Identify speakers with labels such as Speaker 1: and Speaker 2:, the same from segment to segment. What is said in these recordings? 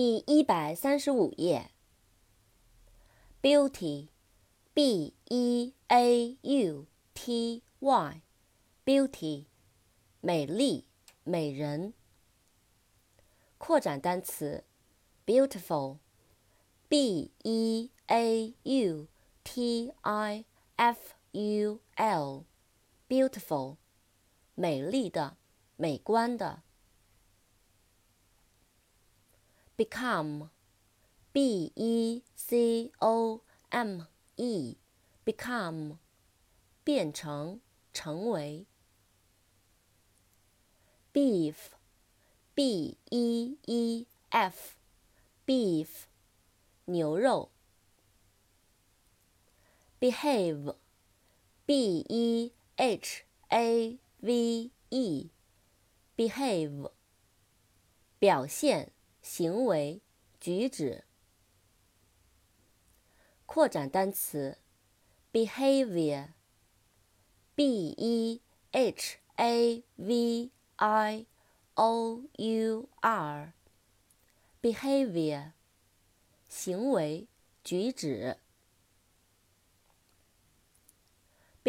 Speaker 1: 第一百三十五页。Beauty，b e a u t y，beauty，美丽、美人。扩展单词，beautiful，b e a u t i f u l，beautiful，美丽的、美观的。become, b e c o m e, become, 变成，成为。beef, b e e f, beef, 牛肉。behave, b e h a v e, behave, 表现。 行为、举止。扩展单词：behavior，b e h a v i o u r，behavior，行为、举止。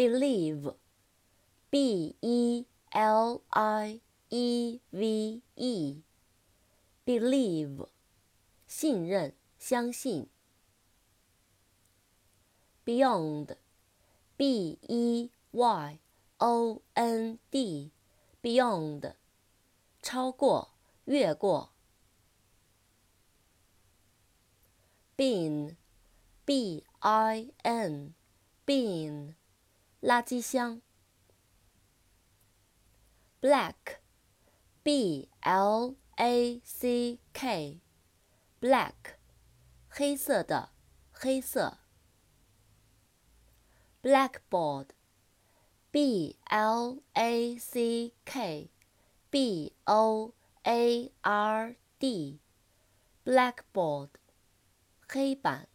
Speaker 1: believe，b e l i e v e。Believe，信任、相信。Beyond，b e y o n d，beyond，超过、越过。Bin，b i n，bin，垃圾箱。Black，b l。 A C K，black，黑色的，黑色。Blackboard，B L A C K B O A R D，blackboard，黑板。